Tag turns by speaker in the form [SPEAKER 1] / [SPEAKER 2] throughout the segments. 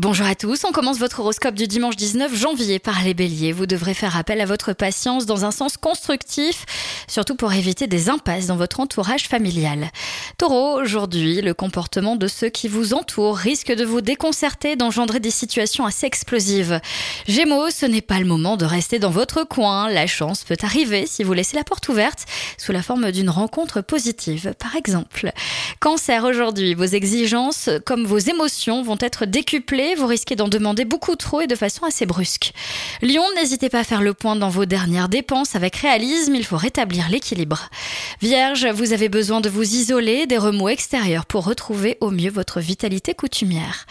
[SPEAKER 1] Bonjour à tous, on commence votre horoscope du dimanche 19 janvier par les béliers. Vous devrez faire appel à votre patience dans un sens constructif, surtout pour éviter des impasses dans votre entourage familial. Taureau, aujourd'hui, le comportement de ceux qui vous entourent risque de vous déconcerter, d'engendrer des situations assez explosives. Gémeaux, ce n'est pas le moment de rester dans votre coin. La chance peut arriver si vous laissez la porte ouverte, sous la forme d'une rencontre positive, par exemple. Cancer, aujourd'hui, vos exigences comme vos émotions vont être décuplées vous risquez d'en demander beaucoup trop et de façon assez brusque. Lion, n'hésitez pas à faire le point dans vos dernières dépenses avec réalisme, il faut rétablir l'équilibre. Vierge, vous avez besoin de vous isoler des remous extérieurs pour retrouver au mieux votre vitalité coutumière.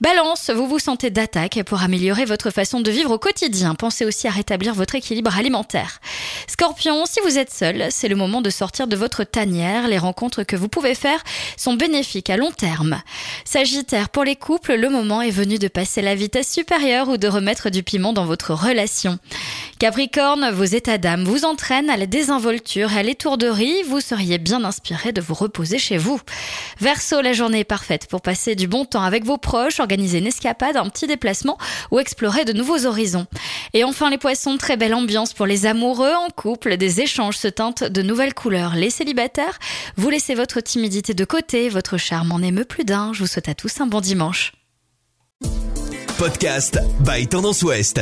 [SPEAKER 1] Balance, vous vous sentez d'attaque pour améliorer votre façon de vivre au quotidien. Pensez aussi à rétablir votre équilibre alimentaire. Scorpion, si vous êtes seul, c'est le moment de sortir de votre tanière. Les rencontres que vous pouvez faire sont bénéfiques à long terme. Sagittaire, pour les couples, le moment est venu de passer la vitesse supérieure ou de remettre du piment dans votre relation. Capricorne, vos états d'âme vous entraînent à la désinvolture et à l'étourderie. Vous seriez bien inspiré de vous reposer chez vous. Verseau, la journée est parfaite pour passer du bon temps avec vos proches, organiser une escapade, un petit déplacement ou explorer de nouveaux horizons. Et enfin les poissons, très belle ambiance pour les amoureux couple, des échanges se teintent de nouvelles couleurs. Les célibataires, vous laissez votre timidité de côté, votre charme en émeut plus d'un. Je vous souhaite à tous un bon dimanche.
[SPEAKER 2] Podcast by Tendance Ouest.